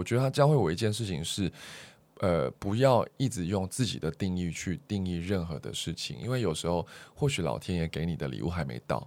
我觉得他教会我一件事情是，呃，不要一直用自己的定义去定义任何的事情，因为有时候或许老天爷给你的礼物还没到。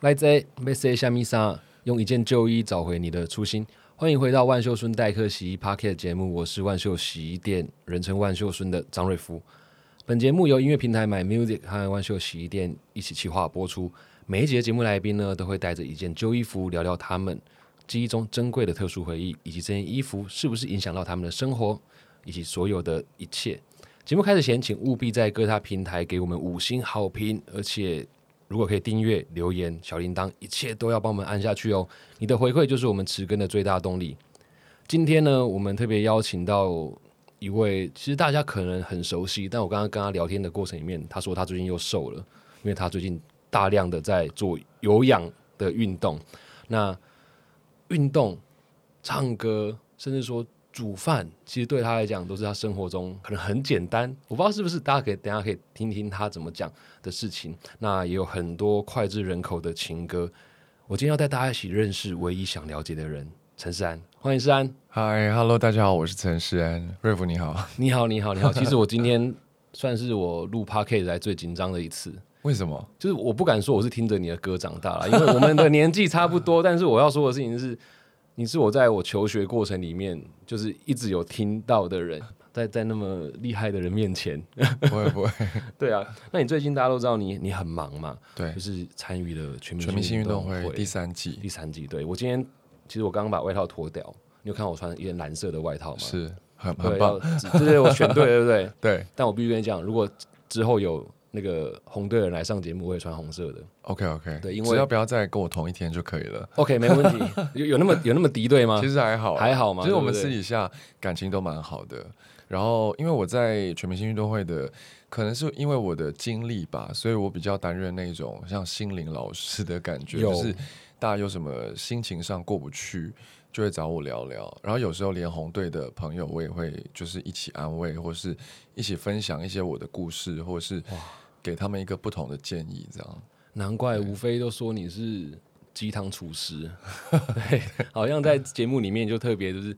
来自被塞下米莎，用一件旧衣找回你的初心。欢迎回到万秀孙代客洗衣 Parket 节目，我是万秀洗衣店人称万秀孙的张瑞福。本节目由音乐平台 My Music 和万秀洗衣店一起企划播出。每一集的节目来宾呢，都会带着一件旧衣服聊聊他们记忆中珍贵的特殊回忆，以及这件衣服是不是影响到他们的生活，以及所有的一切。节目开始前，请务必在各大平台给我们五星好评，而且。如果可以订阅、留言、小铃铛，一切都要帮我们按下去哦！你的回馈就是我们持更的最大动力。今天呢，我们特别邀请到一位，其实大家可能很熟悉，但我刚刚跟他聊天的过程里面，他说他最近又瘦了，因为他最近大量的在做有氧的运动。那运动、唱歌，甚至说。煮饭其实对他来讲都是他生活中可能很简单，我不知道是不是大家可以等下可以听听他怎么讲的事情。那也有很多脍炙人口的情歌。我今天要带大家一起认识唯一想了解的人陈世安，欢迎世安。嗨，Hello，大家好，我是陈世安。瑞福你好，你好，你好，你好。其实我今天算是我录 Podcast 来最紧张的一次。为什么？就是我不敢说我是听着你的歌长大了，因为我们的年纪差不多。但是我要说的事情是。你是我在我求学过程里面，就是一直有听到的人，在在那么厉害的人面前，不会不会，对啊。那你最近大家都知道你你很忙嘛？对，就是参与了全全明星运动会第三季，第三季。对我今天其实我刚刚把外套脱掉，你有看我穿一件蓝色的外套吗？是很很棒，对对，我选对对不对？对。但我必须跟你讲，如果之后有。那个红队人来上节目，我会穿红色的。OK OK，对，因为只要不要再跟我同一天就可以了。OK，没问题。有有那么有那么敌对吗？其实还好，还好吗？其实我们私底下感情都蛮好的。然后，因为我在全明星运动会的，可能是因为我的经历吧，所以我比较担任那种像心灵老师的感觉，就是大家有什么心情上过不去。就会找我聊聊，然后有时候连红队的朋友我也会就是一起安慰，或是一起分享一些我的故事，或是给他们一个不同的建议，这样。难怪吴非都说你是鸡汤厨师，对，好像在节目里面就特别就是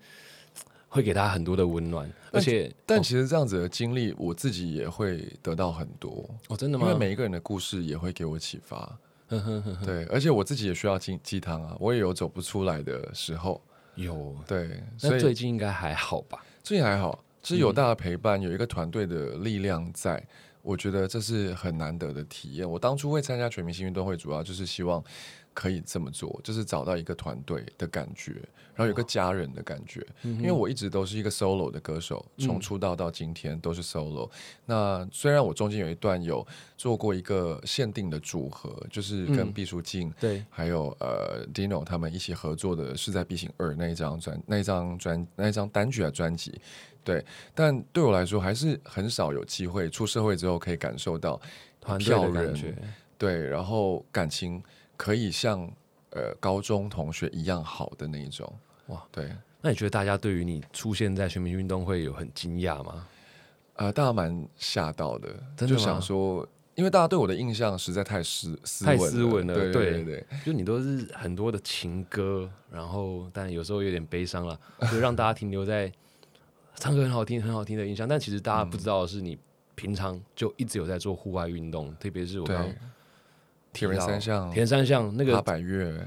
会给他很多的温暖，而且但其实这样子的经历，我自己也会得到很多哦，真的吗？因为每一个人的故事也会给我启发。对，而且我自己也需要鸡鸡汤啊，我也有走不出来的时候。有对，所以最近应该还好吧？最近还好，是有大家陪伴，有一个团队的力量在，我觉得这是很难得的体验。我当初会参加全明星运动会，主要就是希望。可以这么做，就是找到一个团队的感觉，然后有个家人的感觉。因为我一直都是一个 solo 的歌手，从出道到今天都是 solo。那虽然我中间有一段有做过一个限定的组合，就是跟毕书尽对，还有呃 Dino 他们一起合作的是在《B 型二》那一张专那一张专那一张单曲的专辑。对，但对我来说还是很少有机会出社会之后可以感受到团队的感觉。对，然后感情。可以像呃高中同学一样好的那一种。哇，对。那你觉得大家对于你出现在全民运动会有很惊讶吗？呃，大家蛮吓到的，就想说，因为大家对我的印象实在太斯太斯文了，对对对，就你都是很多的情歌，然后但有时候有点悲伤了，就让大家停留在唱歌很好听很好听的印象，但其实大家不知道的是，你平常就一直有在做户外运动，特别是我刚。铁人三项，铁人三项那个八百月，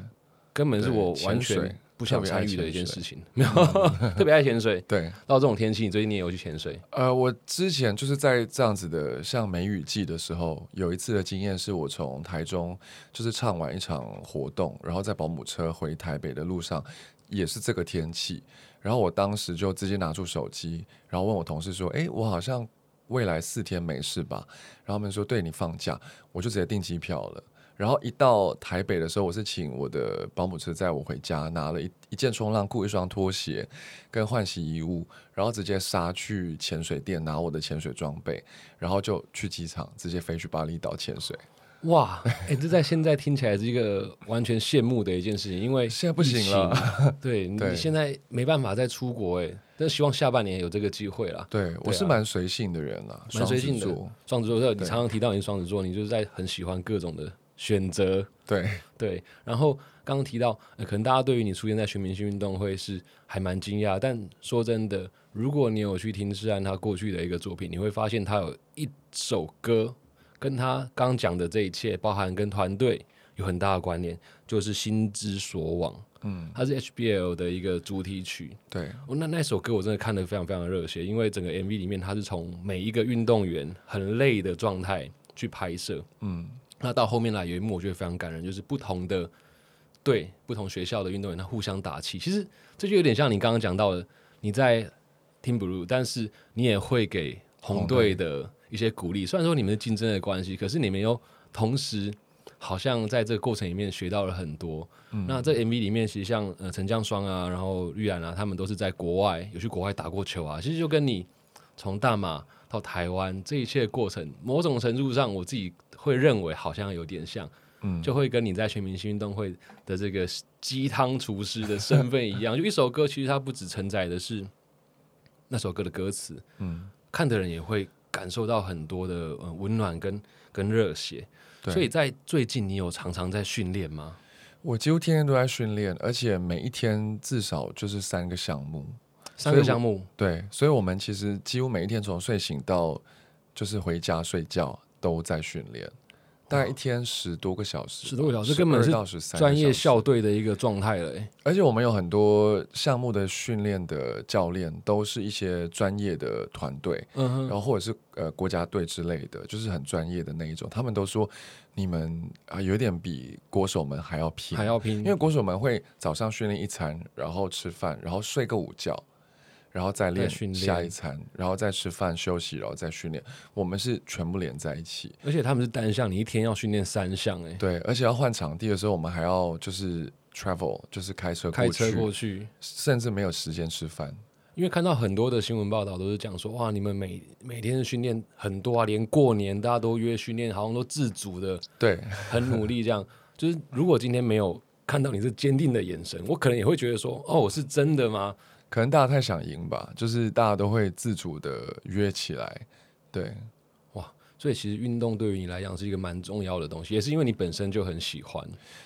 根本是我完全不想参与的一件事情。没有，特别爱潜水。对，到这种天气，你最近你也有去潜水？呃，我之前就是在这样子的像梅雨季的时候，有一次的经验是我从台中就是唱完一场活动，然后在保姆车回台北的路上也是这个天气，然后我当时就直接拿出手机，然后问我同事说：“哎，我好像未来四天没事吧？”然后他们说：“对你放假。”我就直接订机票了。然后一到台北的时候，我是请我的保姆车载我回家，拿了一一件冲浪裤、一双拖鞋跟换洗衣物，然后直接杀去潜水店拿我的潜水装备，然后就去机场直接飞去巴厘岛潜水。哇，哎、这在现在听起来是一个完全羡慕的一件事情，因为现在不行了情，对你 对。现在没办法再出国，哎，但希望下半年有这个机会啦。对我是啊蛮随性的人啦，蛮随性的双子座。双子座，你常常提到你是双子座，你就是在很喜欢各种的选择，对。对。然后刚刚提到、呃，可能大家对于你出现在全明星运动会是还蛮惊讶，但说真的，如果你有去听诗安他过去的一个作品，你会发现他有一首歌跟他刚刚讲的这一切，包含跟团队有很大的关联，就是《心之所往》。嗯，它是 HBL 的一个主题曲，对。哦，那那首歌我真的看得非常非常热血，因为整个 MV 里面它是从每一个运动员很累的状态去拍摄，嗯那到后面来有一幕我觉得非常感人，就是不同的对不同学校的运动员他互相打气，其实这就有点像你刚刚讲到的，你在 Team Blue，但是你也会给红队的一些鼓励，虽然说你们是竞争的关系，可是你们又同时。好像在这个过程里面学到了很多。那这 MV 里面，其实像呃陈江双啊，然后玉然啊，他们都是在国外有去国外打过球啊。其实就跟你从大马到台湾这一切的过程，某种程度上，我自己会认为好像有点像，嗯，就会跟你在全明星运动会的这个鸡汤厨师的身份一样。就一首歌，其实它不只承载的是那首歌的歌词，嗯，看的人也会感受到很多的呃温暖跟跟热血。所以在最近，你有常常在训练吗？我几乎天天都在训练，而且每一天至少就是三个项目。三个项目，对，所以我们其实几乎每一天从睡醒到就是回家睡觉都在训练，大概一天十多个小时吧，10多个小时根本是12到13专业校队的一个状态了、欸。而且我们有很多项目的训练的教练都是一些专业的团队，嗯，然后或者是呃国家队之类的，就是很专业的那一种。他们都说你们啊、有点比国手们还要拼，还要拼，因为国手们会早上训练一餐，然后吃饭，然后睡个午觉，然后再练再训练下一餐，然后再吃饭休息，然后再训练。我们是全部连在一起，而且他们是单项，你一天要训练三项，哎，对，而且要换场地的时候，我们还要就是 travel，就是开车开车过去，过去。甚至没有时间吃饭。因为看到很多的新闻报道都是讲说，哇，你们每每天的训练很多啊，连过年大家都约训练，好像都自主的，对，很努力这样。就是如果今天没有看到你这坚定的眼神，我可能也会觉得说，哦，我是真的吗？可能大家太想赢吧，就是大家都会自主的约起来。对，哇所以其实运动对于你来讲是一个蛮重要的东西，也是因为你本身就很喜欢，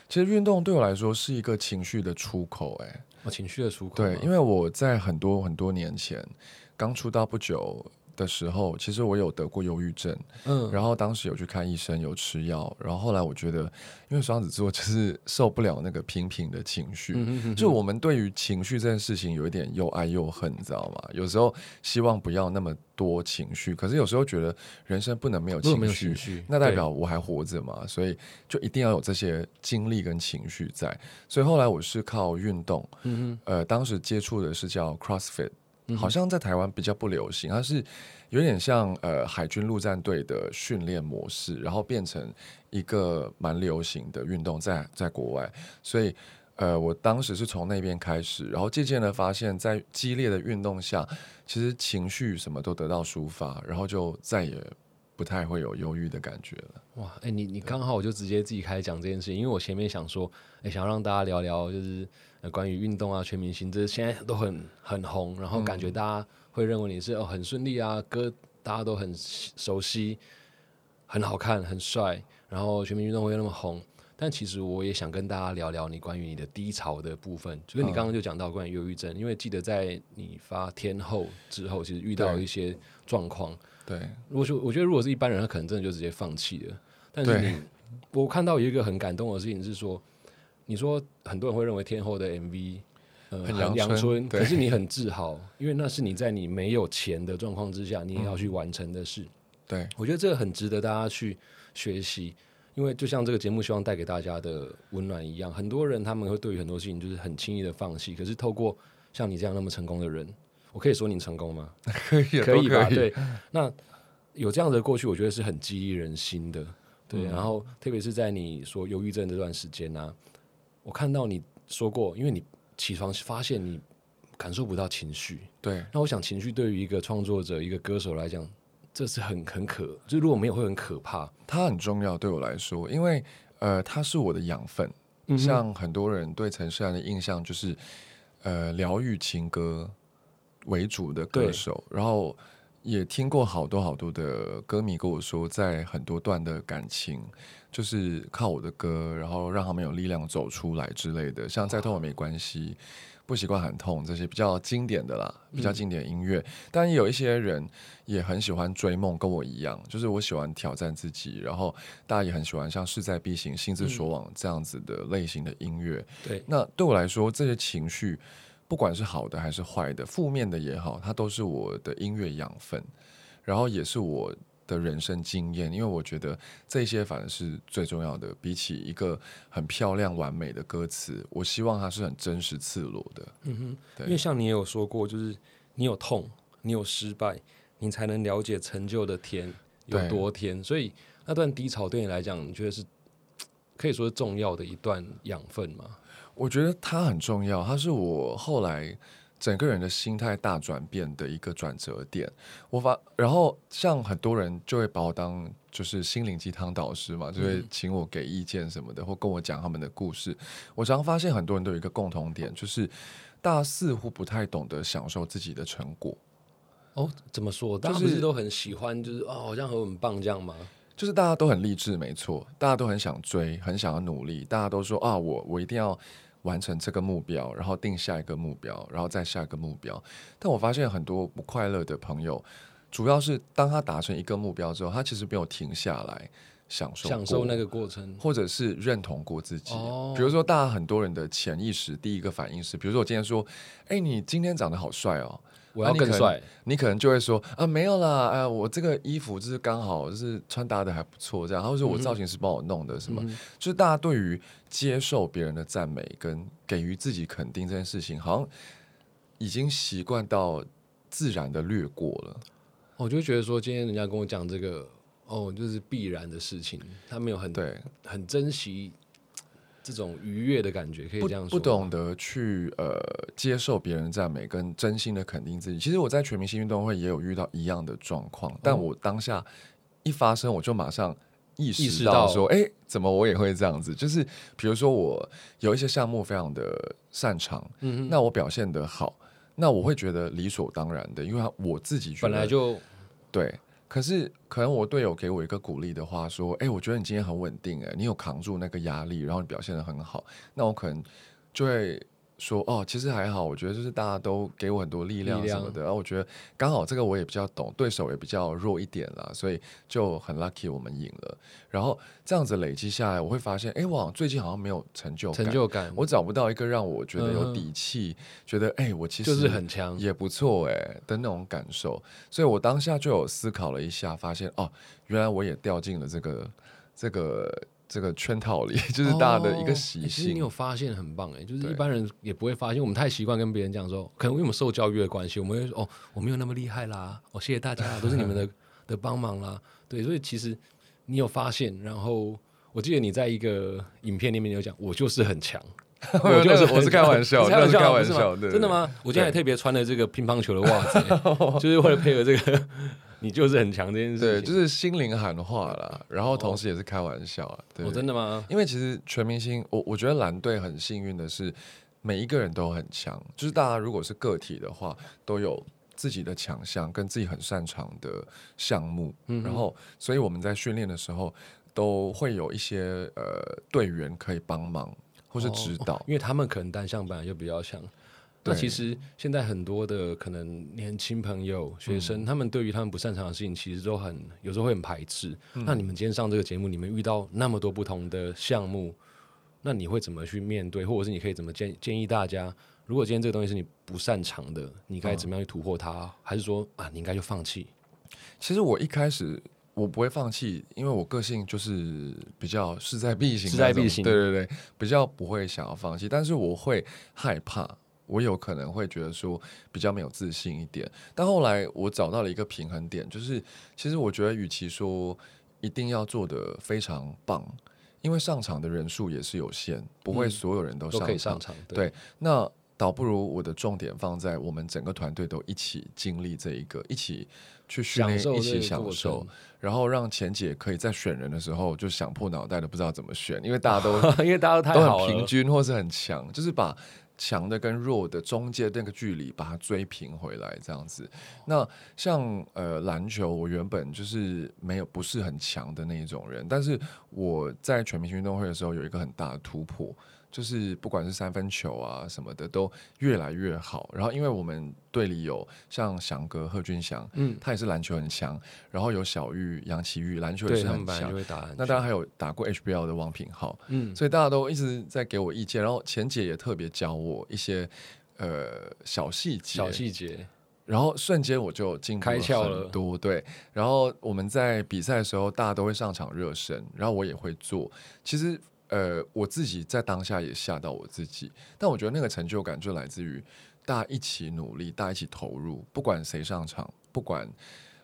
其实运动对我来说是一个情绪的出口、哎。哦，情绪的出口。对，因为我在很多很多年前刚出道不久的时候，其实我有得过忧郁症，嗯，然后当时有去看医生，有吃药，然后后来我觉得，因为双子座就是受不了那个平平的情绪。嗯哼哼就我们对于情绪这件事情有一点又爱又恨，你知道吗？有时候希望不要那么多情绪，可是有时候觉得人生不能没有情绪情，那代表我还活着嘛，所以就一定要有这些经历跟情绪在。所以后来我是靠运动，嗯呃，当时接触的是叫 CrossFit，哼，好像在台湾比较不流行，它是有点像呃海军陆战队的训练模式，然后变成一个蛮流行的运动在在国外，所以。呃，我当时是从那边开始，然后渐渐的发现，在激烈的运动下，其实情绪什么都得到抒发，然后就再也不太会有忧郁的感觉了。哇，哎、你你刚好我就直接自己开始讲这件事情，因为我前面想说，哎、想要让大家聊聊，就是、呃、关于运动啊、全明星，这现在都很很红，然后感觉大家会认为你是哦很顺利啊，歌大家都很熟悉，很好看、很帅，然后全民运动会又那么红。但其实我也想跟大家聊聊你关于你的低潮的部分，就是你刚刚就讲到关于忧郁症，因为记得在你发天后之后，其实遇到一些状况，对，如果说我觉得如果是一般人，他可能真的就直接放弃了。但是你，我看到有一个很感动的事情是说，你说很多人会认为天后的 MV 呃很阳春春，可是你很自豪，因为那是你在你没有钱的状况之下，你也要去完成的事。对，我觉得这个很值得大家去学习，因为就像这个节目希望带给大家的温暖一样，很多人他们会对于很多事情就是很轻易的放弃，可是透过像你这样那么成功的人，我可以说你成功吗？可以，可以吧？对，那有这样的过去，我觉得是很激励人心的。对，嗯然后特别是在你说忧郁症这段时间呢、我看到你说过，因为你起床发现你感受不到情绪，对，那我想情绪对于一个创作者、一个歌手来讲，这是很很可，就如果没有会很可怕。它很重要对我来说，因为呃，它是我的养分。嗯像很多人对陈势安的印象就是，呃，疗愈情歌为主的歌手，然后也听过好多好多的歌迷跟我说，在很多段的感情，就是靠我的歌，然后让他们有力量走出来之类的，像再痛也没关系。不习惯很痛，这些比较经典的啦，比较经典的音乐。但也有一些人也很喜欢追梦，跟我一样，就是我喜欢挑战自己，然后大家也很喜欢像势在必行、心之所往这样子的类型的音乐。对，那对我来说，这些情绪，不管是好的还是坏的，负面的也好，它都是我的音乐养分，然后也是我的人生经验。因为我觉得这些反而是最重要的，比起一个很漂亮完美的歌词，我希望它是很真实赤裸的。嗯哼，对因为像你也有说过，就是你有痛，你有失败，你才能了解成就的甜有多甜。所以那段低潮对你来讲，你觉得是可以说是重要的一段养分吗？我觉得它很重要，它是我后来整个人的心态大转变的一个转折点。我发，然后像很多人就会把我当就是心灵鸡汤导师嘛，就会请我给意见什么的，或跟我讲他们的故事。我常常发现很多人都有一个共同点，就是大家似乎不太懂得享受自己的成果。哦，怎么说？大家不是都很喜欢，就是哦，好像很棒这样吗？就是大家都很励志，没错，大家都很想追，很想要努力，大家都说啊，我我一定要完成这个目标，然后定下一个目标，然后再下一个目标。但我发现很多不快乐的朋友，主要是当他达成一个目标之后，他其实没有停下来享受享受那个过程。或者是认同过自己。哦比如说，大家很多人的潜意识第一个反应是，比如说我今天说，哎，你今天长得好帅哦。我要更帅，你可能就会说啊，没有啦，哎、我这个衣服就是刚好就是穿搭的还不错，这样，或者说我造型师帮我弄的什么，嗯就是大家对于接受别人的赞美跟给予自己肯定这件事情，好像已经习惯到自然的略过了。我就觉得说，今天人家跟我讲这个，哦，就是必然的事情，他没有很对，很珍惜这种愉悦的感觉，可以不这样说吗。不懂得去呃接受别人的赞美跟真心的肯定自己。其实我在全明星运动会也有遇到一样的状况，但哦我当下一发生，我就马上意意识识到到说，哎、怎么我也会这样子？就是比如说我有一些项目非常的擅长，嗯哼，那我表现得好，那我会觉得理所当然的，因为我自己本来就对。可是，可能我队友给我一个鼓励的话，说：“哎、我觉得你今天很稳定，哎，你有扛住那个压力，然后你表现的很好。”那我可能就会说：“哦，其实还好，我觉得就是大家都给我很多力量什么的。”然后我觉得刚好这个我也比较懂，对手也比较弱一点啦，所以就很 lucky 我们赢了。然后这样子累积下来，我会发现，哎、我最近好像没有成就感，成就感，我找不到一个让我觉得有底气，觉得哎、我其实就是很强。也不错哎的那种感受，所以我当下就有思考了一下，发现哦，原来我也掉进了这个这个这个圈套里，就是大家的一个哦习欸其实你。有发现很棒哎，就是一般人也不会发现，我们太习惯跟别人讲说，可能因为我们受教育的关系，我们会说哦，我没有那么厉害啦，哦，谢谢大家啦，都是你们的的帮忙啦，对，所以其实你有发现，然后我记得你在一个影片里面有讲，我就是很强，我就是我是开玩笑，开玩那是开笑不是吗？玩笑，真的？吗？我今天还特别穿了这个乒乓球的袜子欸，就是为了配合这个，你就是很强这件事对，就是心灵喊话啦，然后同时也是开玩笑啊。对，哦，真的吗？因为其实全明星，我我觉得蓝队很幸运的是，每一个人都很强，就是大家如果是个体的话，都有自己的强项跟自己很擅长的项目，嗯然后所以我们在训练的时候都会有一些呃队员可以帮忙或是指导。哦因为他们可能单项本来就比较强。那其实现在很多的可能年轻朋友、学嗯生，他们对于他们不擅长的事情，其实都很有时候会很排斥。嗯那你们今天上这个节目，你们遇到那么多不同的项目，那你会怎么去面对，或者是你可以怎么建建议大家？如果今天这个东西是你不擅长的，你该怎么样去突破它？还是说啊，你应该就放弃？其实我一开始我不会放弃，因为我个性就是比较势在必行，势在必行对对对，比较不会想要放弃，但是我会害怕。我有可能会觉得说比较没有自信一点，但后来我找到了一个平衡点，就是其实我觉得，与其说一定要做的非常棒，因为上场的人数也是有限，不会嗯所有人都都上场。对那倒不如我的重点放在我们整个团队都一起经历这一个，一起去训练，一起享受，然后让钱姐可以在选人的时候就想破脑袋的不知道怎么选，因为大家都 因为大家都都很平均或是很强，就是把。强的跟弱的中间那个距离，把它追平回来，这样子。那像呃篮球，我原本就是没有不是很强的那一种人，但是我在全明星运动会的时候有一个很大的突破。就是不管是三分球啊什么的都越来越好，然后因为我们队里有像翔哥贺军翔，嗯，他也是篮球很强，然后有小玉杨奇玉篮球也是很强，那当然还有打过 HBL 的王品浩，嗯，所以大家都一直在给我意见，然后钱姐也特别教我一些呃小细节，小细节，然后瞬间我就进开窍了多，对，然后我们在比赛的时候大家都会上场热身，然后我也会做，其实。呃，我自己在当下也吓到我自己，但我觉得那个成就感就来自于大家一起努力，大家一起投入，不管谁上场，不管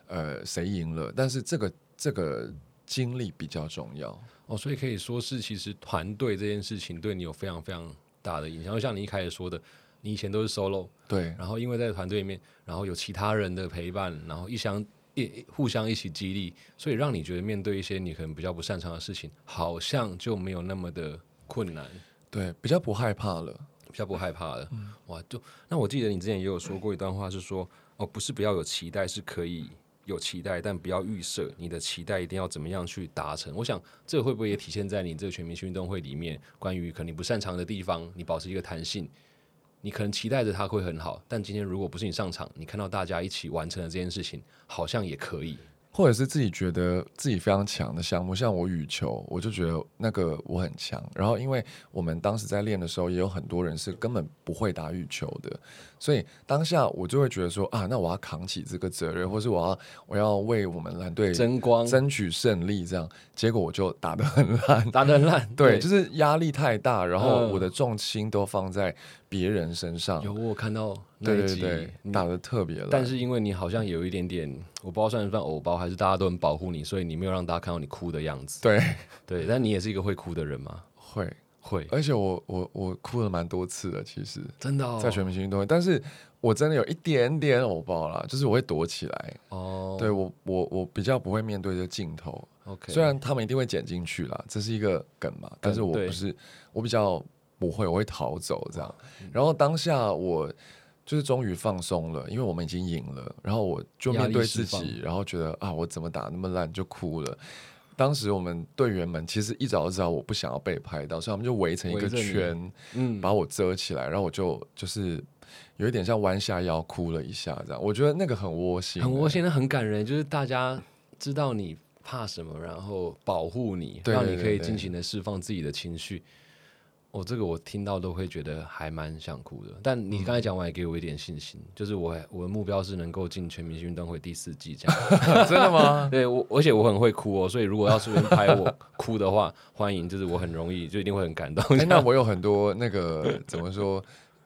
呃谁赢了，但是这个这个经历比较重要。哦，所以可以说是其实团队这件事情对你有非常非常大的影响，就像你一开始说的，你以前都是 solo，对，然后因为在团队里面，然后有其他人的陪伴，然后一相。一互相一起激励，所以让你觉得面对一些你可能比较不擅长的事情，好像就没有那么的困难。对，比较不害怕了，比较不害怕了。嗯哇，就那我记得你之前也有说过一段话，是说哦，不是不要有期待，是可以有期待，但不要预设你的期待一定要怎么样去达成。我想这会不会也体现在你这个全民运动会里面，关于可能你不擅长的地方，你保持一个弹性。你可能期待着他会很好，但今天如果不是你上场，你看到大家一起完成了这件事情，好像也可以。或者是自己觉得自己非常强的项目，像我羽球，我就觉得那个我很强。然后，因为我们当时在练的时候，也有很多人是根本不会打羽球的，所以当下我就会觉得说啊，那我要扛起这个责任，或是我要我要为我们蓝队争光、争取胜利。这样，结果我就打得很烂，打得很烂。对，就是压力太大，然后我的重心都放在别人身上。有我看到。对对对，打的特别了。但是因为你好像有一点点，我不知道算不算偶包，还是大家都很保护你，所以你没有让大家看到你哭的样子。对 对，但你也是一个会哭的人吗？会会，而且我我我哭了蛮多次的，其实真的在全明星运动会，但是我真的有一点点偶包啦，就是我会躲起来。哦，对我我我比较不会面对这镜头。OK，虽然他们一定会剪进去啦，这是一个梗嘛，但是我不是，我比较不会，我会逃走这样。然后当下我。就是终于放松了，因为我们已经赢了，然后我就面对自己，然后觉得啊，我怎么打那么烂，就哭了。当时我们队员们其实一早就知道我不想要被拍到，所以他们就围成一个圈，嗯，把我遮起来，然后我就就是有一点像弯下腰哭了一下，这样。我觉得那个很窝心，很窝心，很感人。就是大家知道你怕什么，然后保护你，让你可以尽情的释放自己的情绪。我这个我听到都会觉得还蛮想哭的，但你刚才讲完也给我一点信心，就是我我的目标是能够进全明星运动会第四季这样。真的吗？对我，而且我很会哭哦，所以如果要是人拍我哭的话，欢迎，就是我很容易就一定会很感动。那我有很多那个怎么说？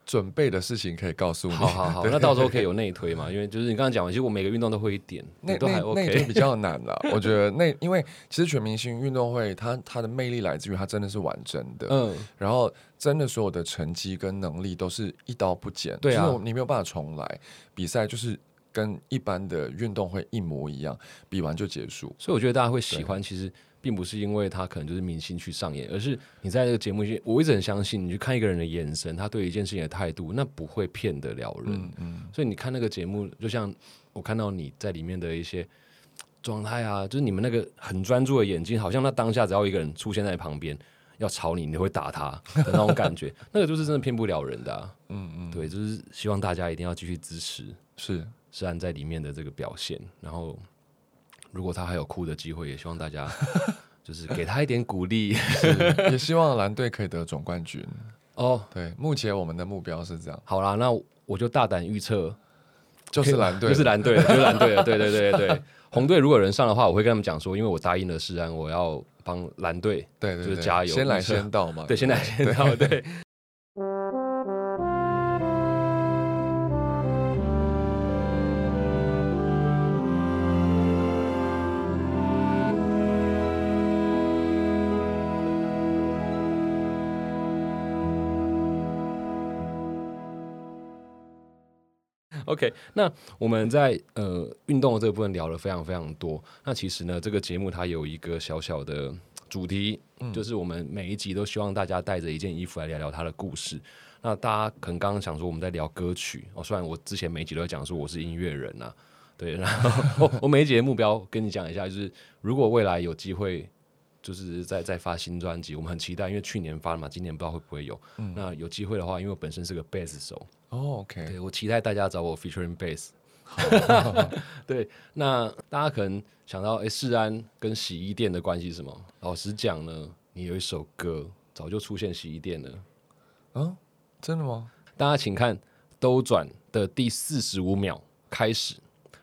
准备的事情可以告诉你。好好好，那到时候可以有内推嘛？因为就是你刚刚讲完，其实我每个运动都会一点，那都还 OK。内推比较 难了，我觉得那因为其实全明星运动会它它的魅力来自于它真的是完整的，嗯，然后真的所有的成绩跟能力都是一刀不剪，对啊，你没有办法重来比赛，就是跟一般的运动会一模一样，比完就结束。所以我觉得大家会喜欢，其实。并不是因为他可能就是明星去上演，而是你在这个节目里，我一直很相信，你去看一个人的眼神，他对一件事情的态度，那不会骗得了人。嗯，所以你看那个节目，就像我看到你在里面的一些状态啊，就是你们那个很专注的眼睛，好像那当下只要一个人出现在旁边要吵你，你会打他的那种感觉，那个就是真的骗不了人的。嗯嗯，对，就是希望大家一定要继续支持，是是安在里面的这个表现，然后。如果他还有哭的机会，也希望大家 就是给他一点鼓励，也希望蓝队可以得总冠军。哦，对，目前我们的目标是这样。好啦，那我就大胆预测，就是蓝队，就是蓝队，就是蓝队了。对对对对，红队如果人上的话，我会跟他们讲说，因为我答应了世安，我要帮蓝队，对，就是加油，先来先到嘛。对，先来先到，对。OK，那我们在呃运动的这个部分聊了非常非常多。那其实呢，这个节目它有一个小小的主题，就是我们每一集都希望大家带着一件衣服来聊聊它的故事。那大家可能刚刚想说我们在聊歌曲哦，虽然我之前每一集都在讲说我是音乐人呐，对，然后 我我每一集的目标跟你讲一下，就是如果未来有机会。就是在在发新专辑，我们很期待，因为去年发了嘛，今年不知道会不会有。那有机会的话，因为我本身是个贝斯手，哦，OK，对我期待大家找我 featuring bass。对，那大家可能想到，哎，世安跟洗衣店的关系是什么？老实讲呢，你有一首歌早就出现洗衣店了。啊，真的吗？大家请看兜转的第四十五秒开始，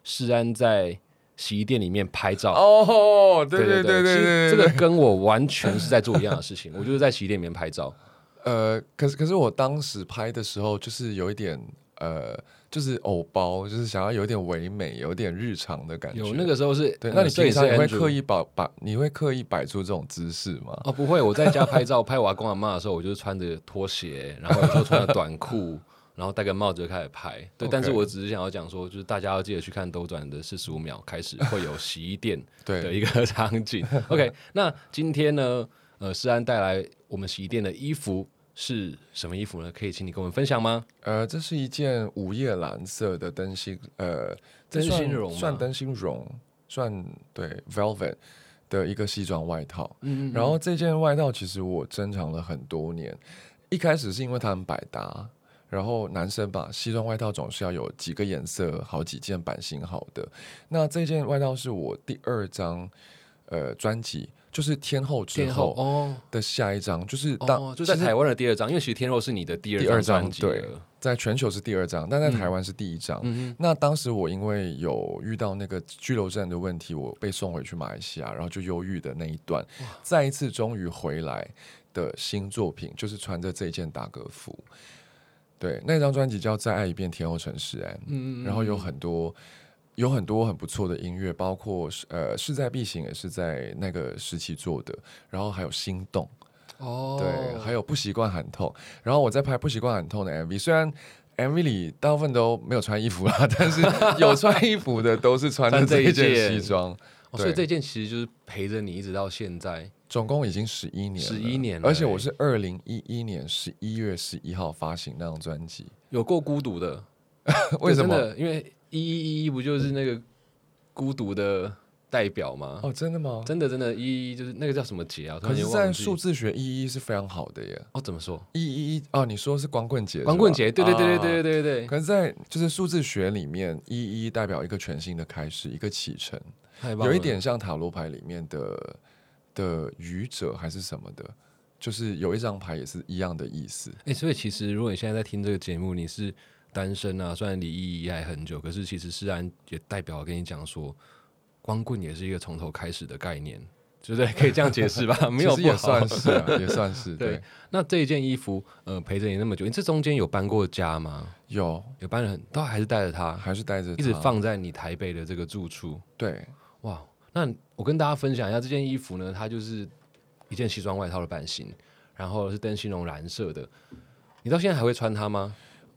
世安在。洗衣店里面拍照哦，对对对对对，这个跟我完全是在做一样的事情。我就是在洗衣店里面拍照，呃，可是可是我当时拍的时候，就是有一点呃，就是偶包，就是想要有点唯美，有点日常的感觉。有那个时候是对，那你平常会刻意摆摆，你会刻意摆出这种姿势吗？哦，不会，我在家拍照拍我阿公阿妈的时候，我就是穿着拖鞋，然后有时候穿着短裤。然后戴个帽子就开始拍，对，但是我只是想要讲说，就是大家要记得去看兜转的四十五秒开始会有洗衣店 的一个 场景。OK，那今天呢，呃，诗安带来我们洗衣店的衣服是什么衣服呢？可以请你跟我们分享吗？呃，这是一件午夜蓝色的灯芯，呃，灯芯绒，算灯芯绒，算对，velvet 的一个西装外套。嗯嗯。然后这件外套其实我珍藏了很多年，一开始是因为它很百搭。然后男生吧，西装外套总是要有几个颜色，好几件版型好的。那这件外套是我第二张呃专辑，就是天后之后哦的下一张，就是当就在台湾的第二张，因为其实天后是你的第二第张对，在全球是第二张，但在台湾是第一张。那当时我因为有遇到那个拘留证的问题，我被送回去马来西亚，然后就忧郁的那一段，再一次终于回来的新作品，就是穿着这件打歌服。对，那张专辑叫《再爱一遍天后城市》哎，嗯嗯，然后有很多有很多很不错的音乐，包括呃势在必行也是在那个时期做的，然后还有心动哦，对，还有不习惯喊痛，然后我在拍不习惯喊痛的 MV，虽然 MV 里大部分都没有穿衣服啦，但是 有穿衣服的都是穿的这一件西装，所以这件其实就是陪着你一直到现在。总共已经十一年，十一年，而且我是二零一一年十一月十一号发行那张专辑，有够孤独的，为什么？因为一一一一不就是那个孤独的代表吗？哦，真的吗？真的真的，一一就是那个叫什么节啊？可是，在数字学一一是非常好的耶。哦，怎么说？一一一哦，你说是光棍节？光棍节，对对对对对对对对。可是，在就是数字学里面，一一代表一个全新的开始，一个启程，有一点像塔罗牌里面的。的愚者还是什么的，就是有一张牌也是一样的意思。哎，所以其实如果你现在在听这个节目，你是单身啊，虽然离异义还很久，可是其实诗然也代表跟你讲说，光棍也是一个从头开始的概念，对不对？可以这样解释吧？没有，也算是，也算是。对，那这一件衣服，呃，陪着你那么久，你这中间有搬过家吗？有，有搬了很，都还是带着它，还是带着，一直放在你台北的这个住处。对，哇。那我跟大家分享一下这件衣服呢，它就是一件西装外套的版型，然后是灯芯绒蓝色的。你到现在还会穿它吗？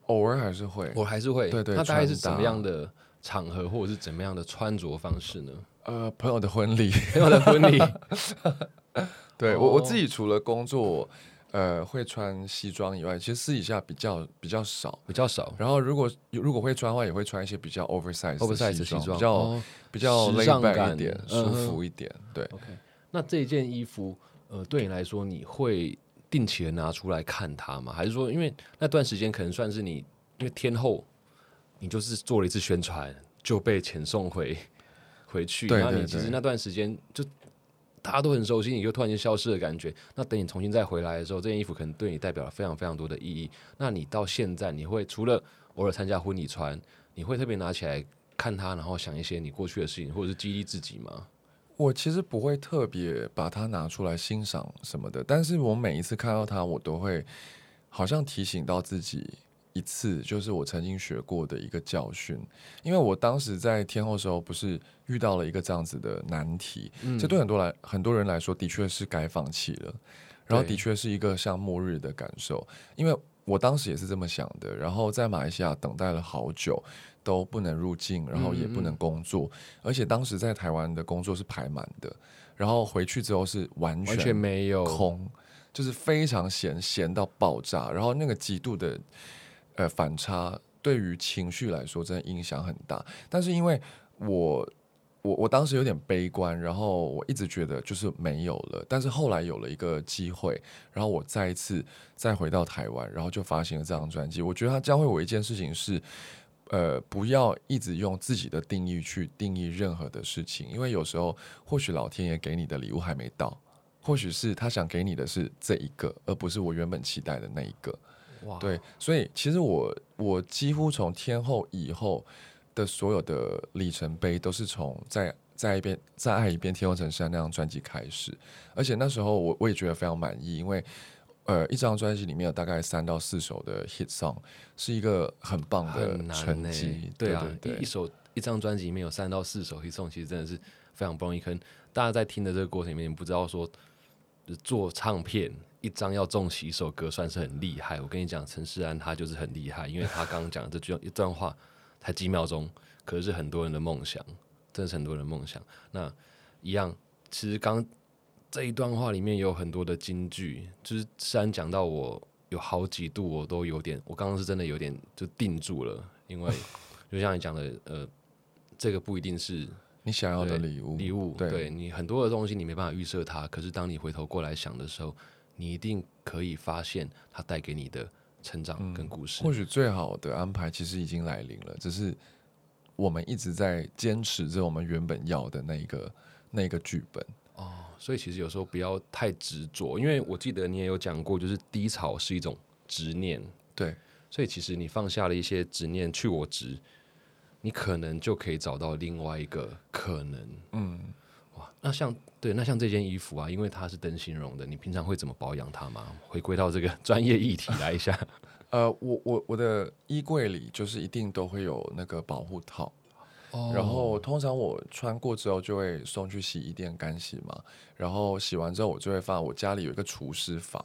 偶尔还是会，我还是会。对对。那大概是怎么样的场合，或者是怎么样的穿着方式呢？呃，朋友的婚礼，朋友的婚礼。对我我自己除了工作。呃，会穿西装以外，其实私底下比较比较少，比较少。然后如果如果会穿的话，也会穿一些比较 oversize oversize 西装，比较比较时尚感一点，舒服一点。对，OK。那这件衣服，呃，对你来说，你会定期的拿出来看它吗？还是说，因为那段时间可能算是你，因为天后，你就是做了一次宣传，就被遣送回回去，然后你其实那段时间就。大家都很熟悉，你就突然间消失的感觉。那等你重新再回来的时候，这件衣服可能对你代表了非常非常多的意义。那你到现在，你会除了偶尔参加婚礼穿，你会特别拿起来看它，然后想一些你过去的事情，或者是激励自己吗？我其实不会特别把它拿出来欣赏什么的，但是我每一次看到它，我都会好像提醒到自己。一次就是我曾经学过的一个教训，因为我当时在天后时候不是遇到了一个这样子的难题，这对很多来很多人来说的确是该放弃了，然后的确是一个像末日的感受，因为我当时也是这么想的。然后在马来西亚等待了好久，都不能入境，然后也不能工作，而且当时在台湾的工作是排满的。然后回去之后是完完全没有空，就是非常闲，闲到爆炸。然后那个极度的呃反差，对于情绪来说真的影响很大。但是因为我我我当时有点悲观，然后我一直觉得就是没有了。但是后来有了一个机会，然后我再一次再回到台湾，然后就发行了这张专辑。我觉得它教会我一件事情是。呃，不要一直用自己的定义去定义任何的事情，因为有时候或许老天爷给你的礼物还没到，或许是他想给你的是这一个，而不是我原本期待的那一个。哇，对，所以其实我我几乎从天后以后的所有的里程碑，都是从在在一边再爱一遍天后城山那张专辑开始，而且那时候我我也觉得非常满意，因为。呃，一张专辑里面有大概三到四首的 hit song，是一个很棒的成绩。对啊，一首一张专辑里面有三到四首 hit song，其实真的是非常不容易。可能大家在听的这个过程里面，不知道说做唱片一张要中几首歌，算是很厉害。我跟你讲，陈世安他就是很厉害，因为他刚刚讲这句一段话才几秒钟，可是很多人的梦想，真的是很多人的梦想。那一样，其实刚。这一段话里面有很多的金句，就是虽然讲到我有好几度，我都有点，我刚刚是真的有点就定住了，因为就像你讲的，呃，这个不一定是你想要的礼物，礼物，对你很多的东西你没办法预设它，可是当你回头过来想的时候，你一定可以发现它带给你的成长跟故事。或许最好的安排其实已经来临了，只是我们一直在坚持着我们原本要的那一个那个剧本。哦，所以其实有时候不要太执着，因为我记得你也有讲过，就是低潮是一种执念，对，所以其实你放下了一些执念，去我执，你可能就可以找到另外一个可能。嗯，哇，那像对，那像这件衣服啊，因为它是灯芯绒的，你平常会怎么保养它吗？回归到这个 专业议题来一下。呃，我我我的衣柜里就是一定都会有那个保护套。然后通常我穿过之后就会送去洗衣店干洗嘛，然后洗完之后我就会放我家里有一个厨师房，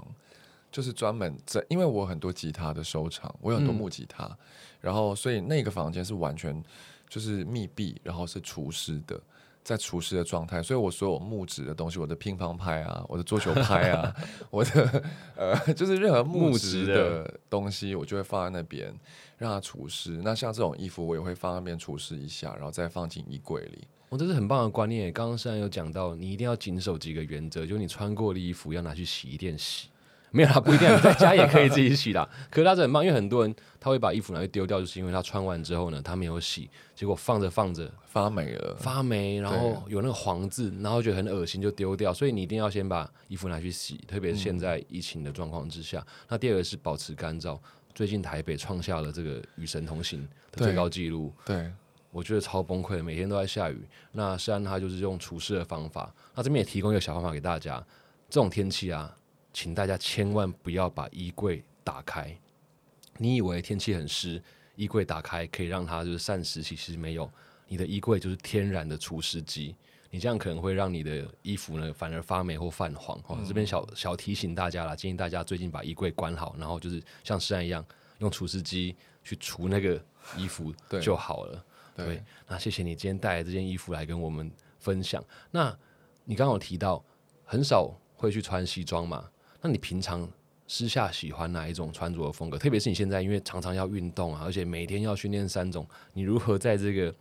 就是专门在，因为我很多吉他的收藏，我有很多木吉他，然后所以那个房间是完全就是密闭，然后是厨师的。在厨师的状态，所以我所有木质的东西，我的乒乓拍啊，我的桌球拍啊，我的呃，就是任何木质的东西，我就会放在那边让它除湿。那像这种衣服，我也会放那边除湿一下，然后再放进衣柜里。我这是很棒的观念。刚刚虽然有讲到，你一定要谨守几个原则，就是你穿过的衣服要拿去洗衣店洗。没有啦，不一定，你在家也可以自己洗啦。可是他是很棒，因为很多人他会把衣服拿去丢掉，就是因为他穿完之后呢，他没有洗，结果放着放着发霉了，发霉，然后有那个黄渍，然后觉得很恶心，就丢掉。所以你一定要先把衣服拿去洗，特别是现在疫情的状况之下。那第二个是保持干燥。最近台北创下了这个与神同行的最高纪录，对我觉得超崩溃，每天都在下雨。那虽然他就是用除湿的方法，那这边也提供一个小方法给大家，这种天气啊。请大家千万不要把衣柜打开。你以为天气很湿，衣柜打开可以让它就是散湿，其实没有。你的衣柜就是天然的除湿机，你这样可能会让你的衣服呢反而发霉或泛黄。哦，这边小小提醒大家啦，建议大家最近把衣柜关好，然后就是像诗安一样用除湿机去除那个衣服就好了。对，那谢谢你今天带来这件衣服来跟我们分享。那你刚刚有提到很少会去穿西装嘛？那你平常私下喜欢哪一种穿着的风格？特别是你现在因为常常要运动啊，而且每天要训练三种，你如何在这个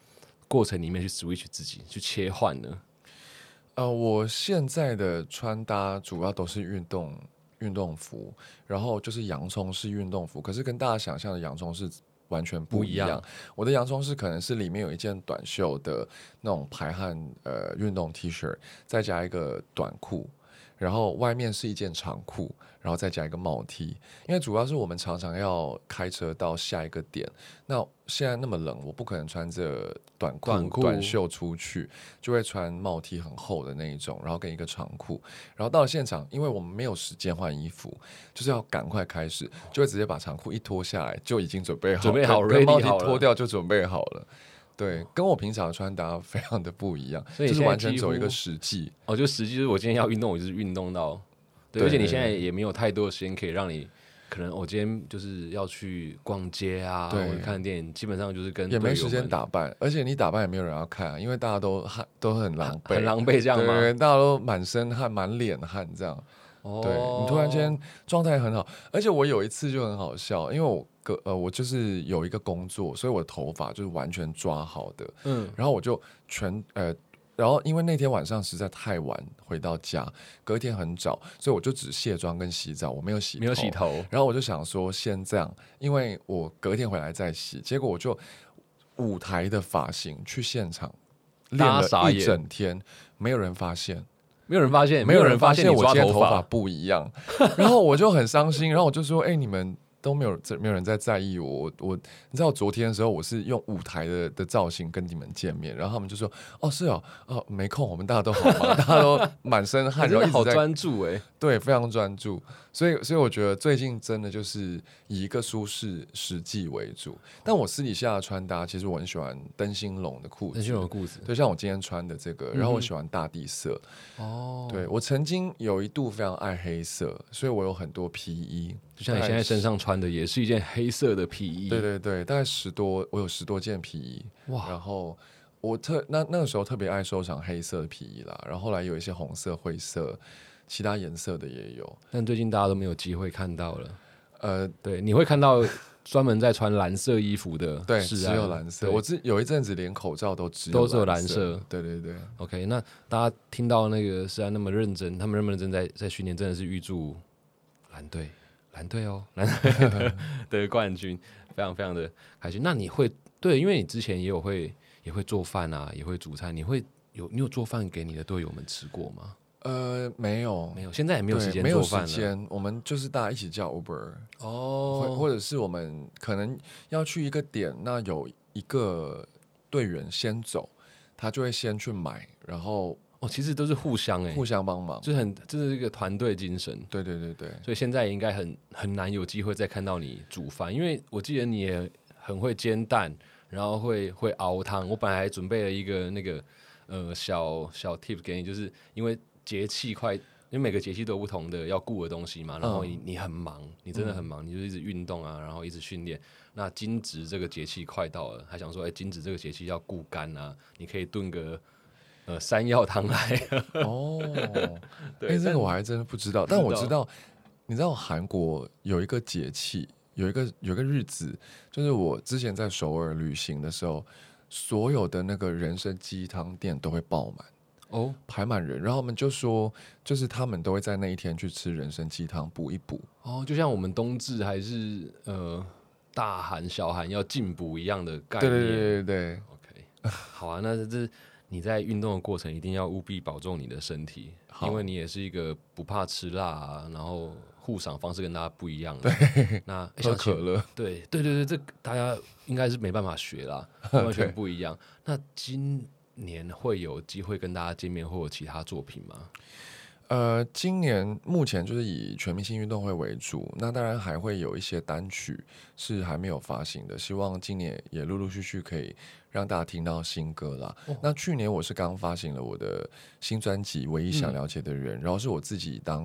过程里面去 switch 自己，去切换呢？呃，我现在的穿搭主要都是运动运动服，然后就是洋葱式运动服，可是跟大家想象的洋葱是完全不一样。我的洋葱是可能是里面有一件短袖的那种排汗呃运动 T 恤，再加一个短裤。然后外面是一件长裤，然后再加一个帽 T，因为主要是我们常常要开车到下一个点。那现在那么冷，我不可能穿着短裤、短袖出去，就会穿帽 T 很厚的那一种，然后跟一个长裤。然后到了现场，因为我们没有时间换衣服，就是要赶快开始，就会直接把长裤一脱下来，就已经准备好，准备好，帽 T 脱掉就准备好了。对，跟我平常的穿搭非常的不一样，所以就是完全走一个实际。哦，就实际就是我今天要运动，我就是运动到。对，而且你现在也没有太多的时间可以让你可能我今天就是要去逛街啊，或对者看电影，基本上就是跟也没时间打扮，而且你打扮也没有人要看、啊，因为大家都汗都很狼狈，很狼狈这样吗？对对，大家都满身汗、满脸汗这样。哦对你突然间状态很好，而且我有一次就很好笑，因为我个呃我就是有一个工作，所以我的头发就是完全抓好的，嗯，然后我就全呃。然后，因为那天晚上实在太晚回到家，隔天很早，所以我就只卸妆跟洗澡，我没有洗，没有洗。头，然后我就想说，先这样，因为我隔天回来再洗。结果我就舞台的发型去现场练了一整天，没有人发现。没有人发现，没有人发现现我今天头发，不一样，然后我就很伤心，然后我就说：“哎、你们都没有没有人在在意我，我我你知道昨天的时候我是用舞台的的造型跟你们见面，然后他们就说：哦是哦哦没空，我们大家都好忙，大家都满身汗，然后一直在专注哎，对非常专注，所以所以我觉得最近真的就是以一个舒适实际为主，但我私底下的穿搭其实我很喜欢灯芯绒的裤子，灯芯绒裤子就，像我今天穿的这个，然后我喜欢大地色。哦，对我曾经有一度非常爱黑色，所以我有很多皮衣。就像你现在身上穿的也是一件黑色的皮衣，对对对，大概十多，我有十多件皮衣。哇，然后我特那那个时候特别爱收藏黑色的皮衣啦，然后后来有一些红色、灰色，其他颜色的也有。但最近大家都没有机会看到了，呃，对，你会看到专门在穿蓝色衣服的对，只有蓝色。我之有一阵子连口罩都只都只有蓝蓝色对对对，OK，那大家听到那个是安那么认真，他们认不认真在在训练，真的是预祝蓝队蓝队哦，蓝队的的冠军，非常非常的开心。那你会对，因为你之前也有会也会做饭啊，也会煮菜，你会有你有做饭给你的队友们吃过吗？呃，没有。没有，现在也没有时间没有做饭了。时间，我们就是大家一起叫 Uber，或哦，或者是我们可能要去一个点，那有一个队员先走，他就会先去买，然后哦，其实都是互相哎、互相帮忙。就是很这是一个团队精神。对对对对，所以现在应该很很难有机会再看到你煮饭，因为我记得你也很会煎蛋，然后会会熬汤。我本来还准备了一个那个呃小小 tip 给你，就是因为节气快，因为每个节气都有不同的要顾的东西嘛，然后你你很忙，你真的很忙，你就一直运动啊，然后一直训练。那金子这个节气快到了，还想说，哎、金子这个节气要顾肝啊，你可以炖个呃山药汤来。哦，对，哎，这个我还真的不知道，但我知知道，你知道韩国有一个节气，有一个有一个日子，就是我之前在首尔旅行的时候，所有的那个人参鸡汤店都会爆满。哦，排满人，然后我们就说，就是他们都会在那一天去吃人参鸡汤补一补。哦，就像我们冬至还是呃大寒小寒要进补一样的概对念。对对对对，OK，好啊，那这你在运动的过程一定要务必保重你的身体，因为你也是一个不怕吃辣、啊，然后护嗓方式跟大家不一样的。对，那喝可乐。对对对对，这大家应该是没办法学啦，完全不一样。那今年会有机会跟大家见面，或有其他作品吗？呃，今年目前就是以全明星运动会为主，那当然还会有一些单曲是还没有发行的，希望今年也陆陆续续可以让大家听到新歌啦。哦那去年我是刚发行了我的新专辑《唯一想嗯了解的人》，然后是我自己当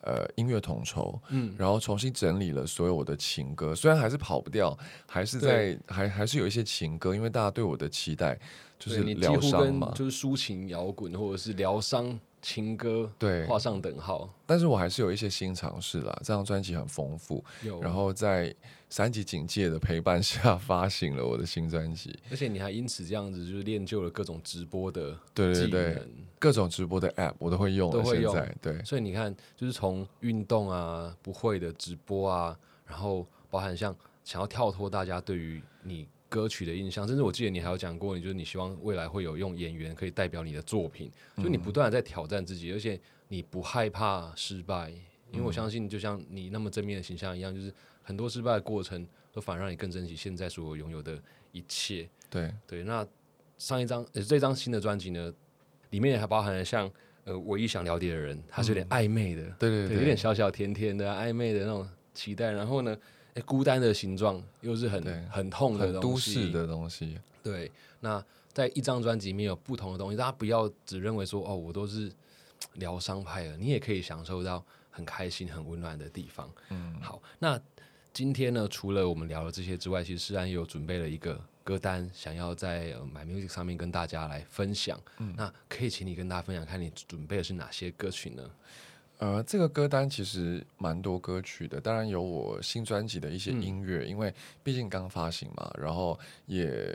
呃音乐统筹，嗯，然后重新整理了所有我的情歌，虽然还是跑不掉，还是在还还是有一些情歌，因为大家对我的期待就是疗伤嘛，就是抒情摇滚或者是疗伤情歌对，画上等号。但是我还是有一些新尝试啦。这张专辑很丰富，有，然后在三级警戒的陪伴下发行了我的新专辑。而且你还因此这样子，就是练就了各种直播的对。对对，各种直播的 App 我都会用了。都会用现在对所以你看，就是从运动啊、不会的直播啊，然后包含像想要跳脱大家对于你歌曲的印象，甚至我记得你还有讲过，你就是你希望未来会有用演员可以代表你的作品，就你不断的在挑战自己，而且你不害怕失败，因为我相信就像你那么正面的形象一样，就是很多失败的过程都反而让你更珍惜现在所有拥有的一切。对。对，那上一张呃这张新的专辑呢，里面还包含了像呃唯一想了解的人，他是有点暧昧的，对，对对对，有点小小甜甜的暧昧的那种期待。然后呢，哎，孤单的形状又是很很痛的很都东西市的东西。对，那在一张专辑里面有不同的东西，大家不要只认为说哦，我都是疗伤派的，你也可以享受到很开心、很温暖的地方。嗯，好，那今天呢，除了我们聊了这些之外，其实诗安也有准备了一个歌单，想要在呃 My Music 上面跟大家来分享。嗯，那可以请你跟大家分享，看你准备的是哪些歌曲呢？呃，这个歌单其实蛮多歌曲的，当然有我新专辑的一些音乐，因为毕竟刚发行嘛，然后也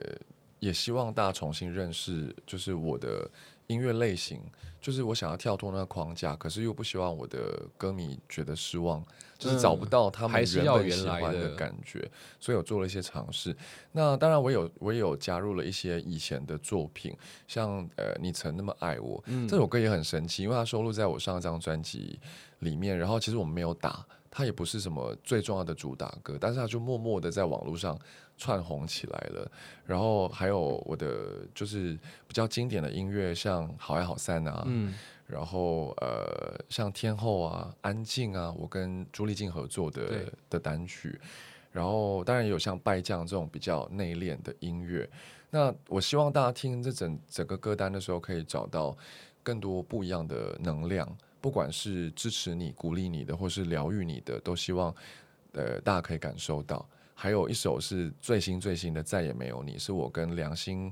也希望大家重新认识，就是我的。音乐类型就是我想要跳脱那个框架，可是又不希望我的歌迷觉得失望，就是找不到他们原本喜欢的感觉，所以我做了一些尝试。那当然，我有我也有加入了一些以前的作品，像呃，你曾那么爱我这首歌也很神奇，因为它收录在我上一张专辑里面，然后其实我们没有打。它也不是什么最重要的主打歌，但是它就默默的在网络上窜红起来了。然后还有我的就是比较经典的音乐，像《好爱好散》啊，嗯，然后呃，像《天后》啊，《安静》啊，我跟朱丽静合作的的单曲。然后当然也有像《败将》这种比较内敛的音乐。那我希望大家听这整整个歌单的时候，可以找到更多不一样的能量。不管是支持你、鼓励你的，或是疗愈你的，都希望呃大家可以感受到。还有一首是最新最新的《再也没有你》，是我跟梁心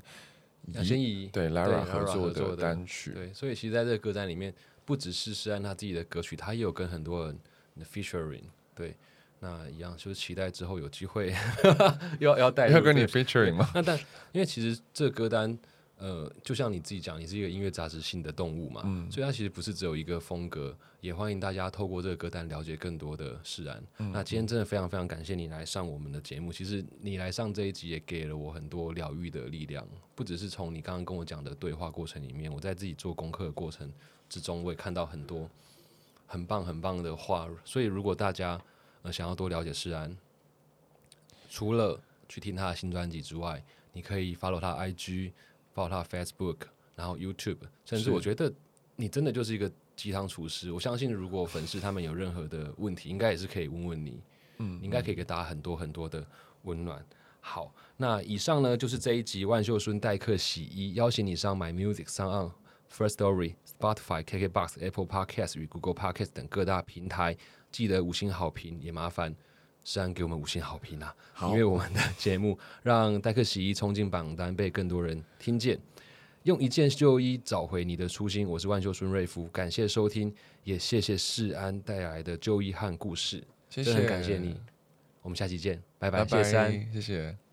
梁心怡对 Lara 合作的单曲。对，所以其实在这个歌单里面，不只是是按他自己的歌曲，他也有跟很多人 featuring。对，那一样就是期待之后有机会 要要带要跟你 featuring 吗？那但因为其实这个歌单。呃，就像你自己讲，你是一个音乐杂志性的动物嘛，所以它其实不是只有一个风格。也欢迎大家透过这个歌单了解更多的释然。那今天真的非常非常感谢你来上我们的节目。其实你来上这一集也给了我很多疗愈的力量，不只是从你刚刚跟我讲的对话过程里面，我在自己做功课的过程之中，我也看到很多很棒很棒的话。所以如果大家呃想要多了解释然，除了去听他的新专辑之外，你可以 follow 他 IG。包括他 Facebook，然后 YouTube，甚至我觉得你真的就是一个鸡汤厨师。我相信，如果粉丝他们有任何的问题，应该也是可以问问你。嗯，应该可以给大家很多很多的温暖。好，那以上呢就是这一集万秀孙代客洗衣，邀请你上 My Music 上岸 First Story、Spotify、KKBox、Apple Podcast 与 Google Podcast 等各大平台，记得五星好评，也麻烦。是安给我们五星好评啊！因为我们的节目让代客洗衣冲进榜单，被更多人听见。用一件旧衣找回你的初心，我是万秀孙瑞福，感谢收听，也谢谢世安带来的旧衣和故事，谢谢，感谢你，我们下期见，拜拜，谢谢，谢谢。